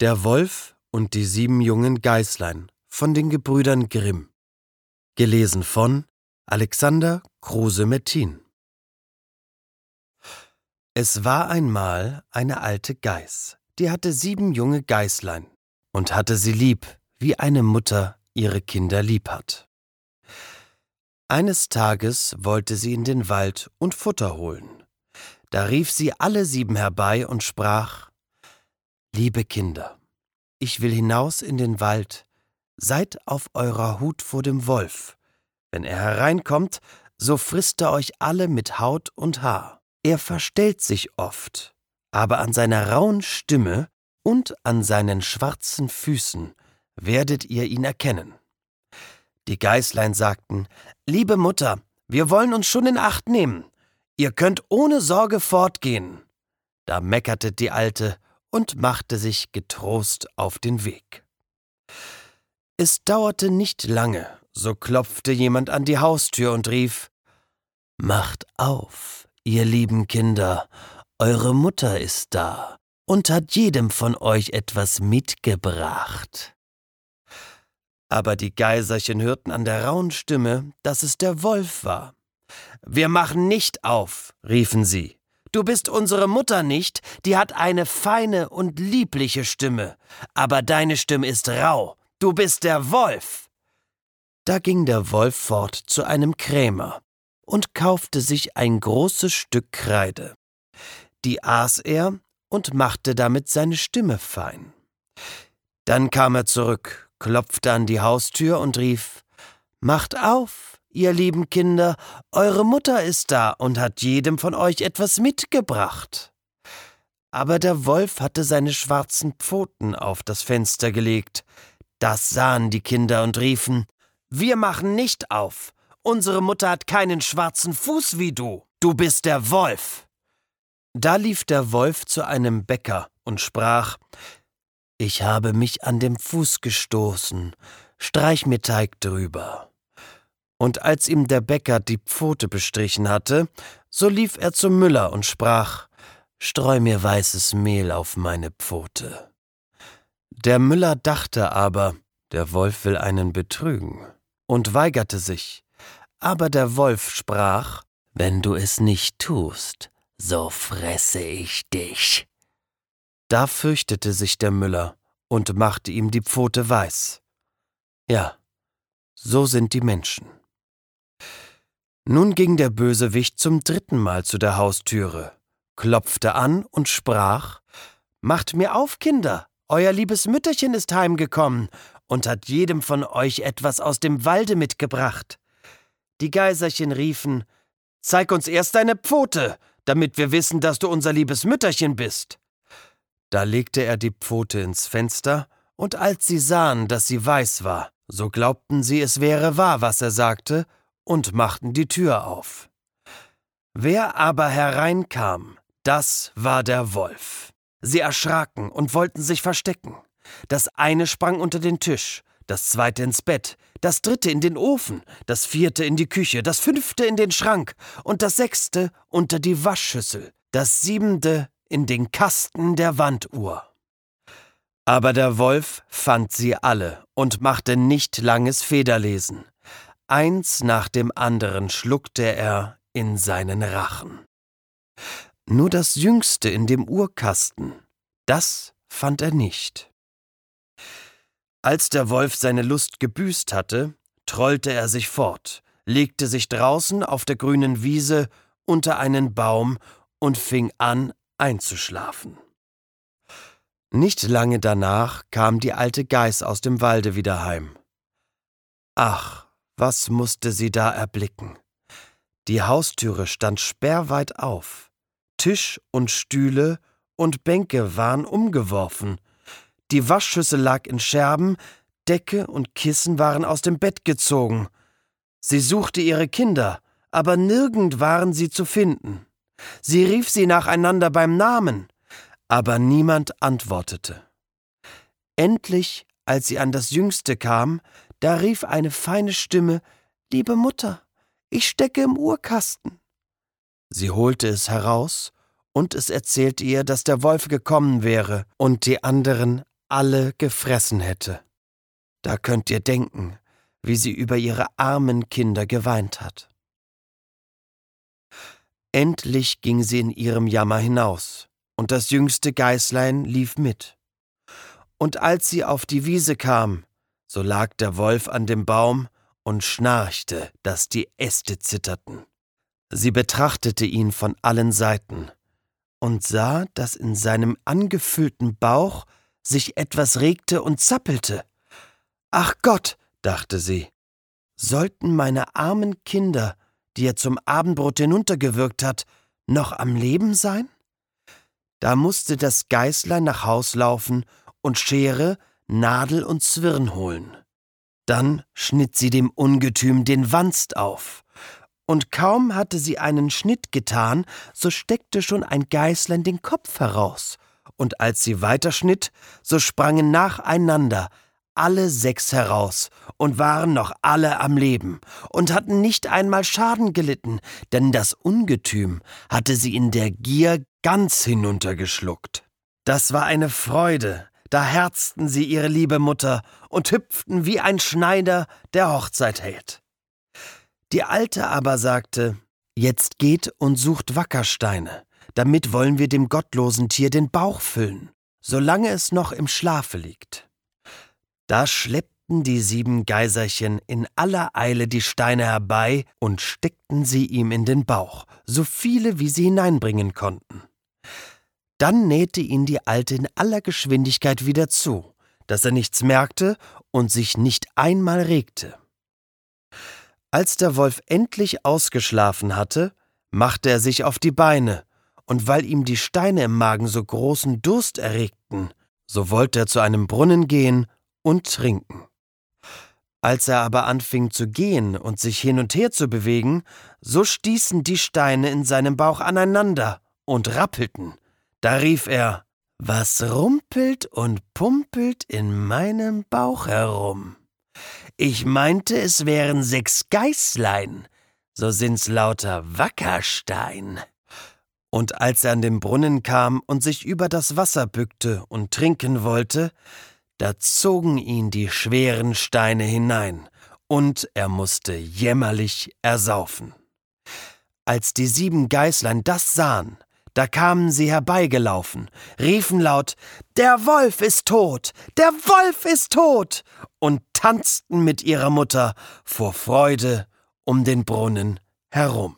Der Wolf und die sieben jungen Geißlein von den Gebrüdern Grimm. Gelesen von Alexander Kruse-Mettin. Es war einmal eine alte Geiß, die hatte sieben junge Geißlein und hatte sie lieb, wie eine Mutter ihre Kinder lieb hat. Eines Tages wollte sie in den Wald und Futter holen. Da rief sie alle sieben herbei und sprach Liebe Kinder, ich will hinaus in den Wald, seid auf eurer Hut vor dem Wolf. Wenn er hereinkommt, so frisst er euch alle mit Haut und Haar. Er verstellt sich oft, aber an seiner rauen Stimme und an seinen schwarzen Füßen werdet ihr ihn erkennen. Die Geißlein sagten, Liebe Mutter, wir wollen uns schon in Acht nehmen. Ihr könnt ohne Sorge fortgehen. Da meckerte die Alte und machte sich getrost auf den Weg. Es dauerte nicht lange, so klopfte jemand an die Haustür und rief Macht auf, ihr lieben Kinder, eure Mutter ist da und hat jedem von euch etwas mitgebracht. Aber die Geiserchen hörten an der rauen Stimme, dass es der Wolf war. Wir machen nicht auf, riefen sie. Du bist unsere Mutter nicht, die hat eine feine und liebliche Stimme, aber deine Stimme ist rau, du bist der Wolf. Da ging der Wolf fort zu einem Krämer und kaufte sich ein großes Stück Kreide. Die aß er und machte damit seine Stimme fein. Dann kam er zurück, klopfte an die Haustür und rief Macht auf, Ihr lieben Kinder, eure Mutter ist da und hat jedem von euch etwas mitgebracht. Aber der Wolf hatte seine schwarzen Pfoten auf das Fenster gelegt. Das sahen die Kinder und riefen Wir machen nicht auf. Unsere Mutter hat keinen schwarzen Fuß wie du. Du bist der Wolf. Da lief der Wolf zu einem Bäcker und sprach Ich habe mich an dem Fuß gestoßen, streich mir Teig drüber. Und als ihm der Bäcker die Pfote bestrichen hatte, so lief er zum Müller und sprach Streu mir weißes Mehl auf meine Pfote. Der Müller dachte aber, der Wolf will einen betrügen, und weigerte sich. Aber der Wolf sprach Wenn du es nicht tust, so fresse ich dich. Da fürchtete sich der Müller und machte ihm die Pfote weiß. Ja, so sind die Menschen. Nun ging der Bösewicht zum dritten Mal zu der Haustüre, klopfte an und sprach Macht mir auf, Kinder, euer liebes Mütterchen ist heimgekommen und hat jedem von euch etwas aus dem Walde mitgebracht. Die Geiserchen riefen Zeig uns erst deine Pfote, damit wir wissen, dass du unser liebes Mütterchen bist. Da legte er die Pfote ins Fenster, und als sie sahen, dass sie weiß war, so glaubten sie, es wäre wahr, was er sagte, und machten die Tür auf. Wer aber hereinkam, das war der Wolf. Sie erschraken und wollten sich verstecken. Das eine sprang unter den Tisch, das zweite ins Bett, das dritte in den Ofen, das vierte in die Küche, das fünfte in den Schrank und das sechste unter die Waschschüssel, das siebente in den Kasten der Wanduhr. Aber der Wolf fand sie alle und machte nicht langes Federlesen. Eins nach dem anderen schluckte er in seinen Rachen. Nur das Jüngste in dem Uhrkasten, das fand er nicht. Als der Wolf seine Lust gebüßt hatte, trollte er sich fort, legte sich draußen auf der grünen Wiese unter einen Baum und fing an einzuschlafen. Nicht lange danach kam die alte Geiß aus dem Walde wieder heim. Ach, was musste sie da erblicken? Die Haustüre stand sperrweit auf. Tisch und Stühle und Bänke waren umgeworfen. Die Waschschüssel lag in Scherben, Decke und Kissen waren aus dem Bett gezogen. Sie suchte ihre Kinder, aber nirgend waren sie zu finden. Sie rief sie nacheinander beim Namen, aber niemand antwortete. Endlich, als sie an das Jüngste kam, da rief eine feine Stimme Liebe Mutter, ich stecke im Uhrkasten. Sie holte es heraus, und es erzählte ihr, dass der Wolf gekommen wäre und die anderen alle gefressen hätte. Da könnt ihr denken, wie sie über ihre armen Kinder geweint hat. Endlich ging sie in ihrem Jammer hinaus, und das jüngste Geißlein lief mit. Und als sie auf die Wiese kam, so lag der Wolf an dem Baum und schnarchte, dass die Äste zitterten. Sie betrachtete ihn von allen Seiten und sah, dass in seinem angefüllten Bauch sich etwas regte und zappelte. Ach Gott, dachte sie, sollten meine armen Kinder, die er zum Abendbrot hinuntergewürgt hat, noch am Leben sein? Da musste das Geißlein nach Haus laufen und Schere, Nadel und Zwirn holen. Dann schnitt sie dem Ungetüm den Wanst auf. Und kaum hatte sie einen Schnitt getan, so steckte schon ein Geißlein den Kopf heraus. Und als sie weiterschnitt, so sprangen nacheinander alle sechs heraus und waren noch alle am Leben und hatten nicht einmal Schaden gelitten, denn das Ungetüm hatte sie in der Gier ganz hinuntergeschluckt. Das war eine Freude, da herzten sie ihre liebe Mutter und hüpften wie ein Schneider, der Hochzeit hält. Die Alte aber sagte, Jetzt geht und sucht Wackersteine, damit wollen wir dem gottlosen Tier den Bauch füllen, solange es noch im Schlafe liegt. Da schleppten die sieben Geiserchen in aller Eile die Steine herbei und steckten sie ihm in den Bauch, so viele wie sie hineinbringen konnten. Dann nähte ihn die Alte in aller Geschwindigkeit wieder zu, dass er nichts merkte und sich nicht einmal regte. Als der Wolf endlich ausgeschlafen hatte, machte er sich auf die Beine, und weil ihm die Steine im Magen so großen Durst erregten, so wollte er zu einem Brunnen gehen und trinken. Als er aber anfing zu gehen und sich hin und her zu bewegen, so stießen die Steine in seinem Bauch aneinander und rappelten, da rief er, was rumpelt und pumpelt in meinem Bauch herum? Ich meinte, es wären sechs Geißlein, so sind's lauter Wackerstein. Und als er an den Brunnen kam und sich über das Wasser bückte und trinken wollte, da zogen ihn die schweren Steine hinein, und er musste jämmerlich ersaufen. Als die sieben Geißlein das sahen, da kamen sie herbeigelaufen, riefen laut Der Wolf ist tot. Der Wolf ist tot. und tanzten mit ihrer Mutter vor Freude um den Brunnen herum.